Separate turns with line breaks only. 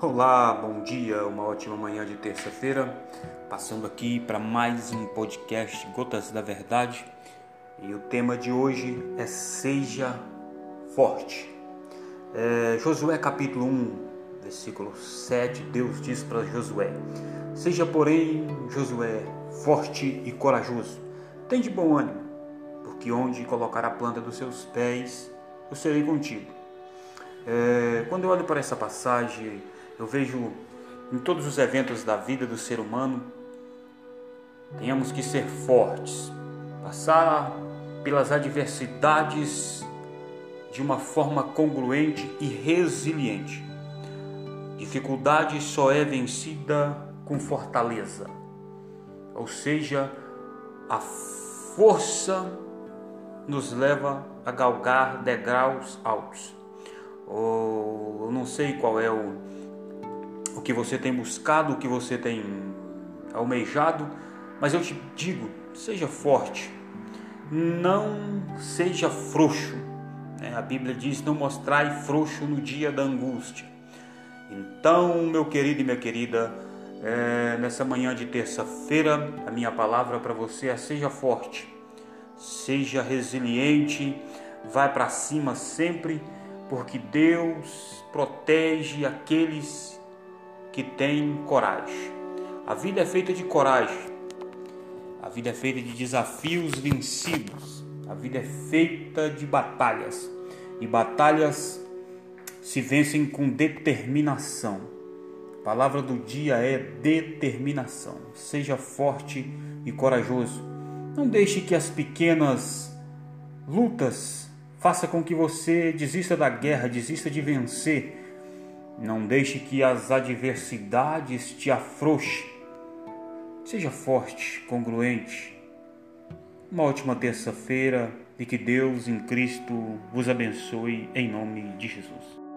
Olá, bom dia, uma ótima manhã de terça-feira. Passando aqui para mais um podcast Gotas da Verdade. E o tema de hoje é Seja Forte. É, Josué capítulo 1, versículo 7, Deus diz para Josué: Seja, porém, Josué, forte e corajoso. Tem de bom ânimo, porque onde colocar a planta dos seus pés, eu serei contigo. É, quando eu olho para essa passagem, eu vejo em todos os eventos da vida do ser humano, tenhamos que ser fortes, passar pelas adversidades de uma forma congruente e resiliente. Dificuldade só é vencida com fortaleza, ou seja, a força nos leva a galgar degraus altos. Ou eu não sei qual é o o que você tem buscado, o que você tem almejado, mas eu te digo, seja forte, não seja frouxo. Né? A Bíblia diz: não mostrai frouxo no dia da angústia. Então, meu querido e minha querida, é, nessa manhã de terça-feira, a minha palavra para você é: seja forte, seja resiliente, vai para cima sempre, porque Deus protege aqueles que tem coragem. A vida é feita de coragem. A vida é feita de desafios vencidos. A vida é feita de batalhas. E batalhas se vencem com determinação. A palavra do dia é determinação. Seja forte e corajoso. Não deixe que as pequenas lutas façam com que você desista da guerra, desista de vencer não deixe que as adversidades te afrouxem. Seja forte, congruente. Uma ótima terça-feira e que Deus em Cristo vos abençoe em nome de Jesus.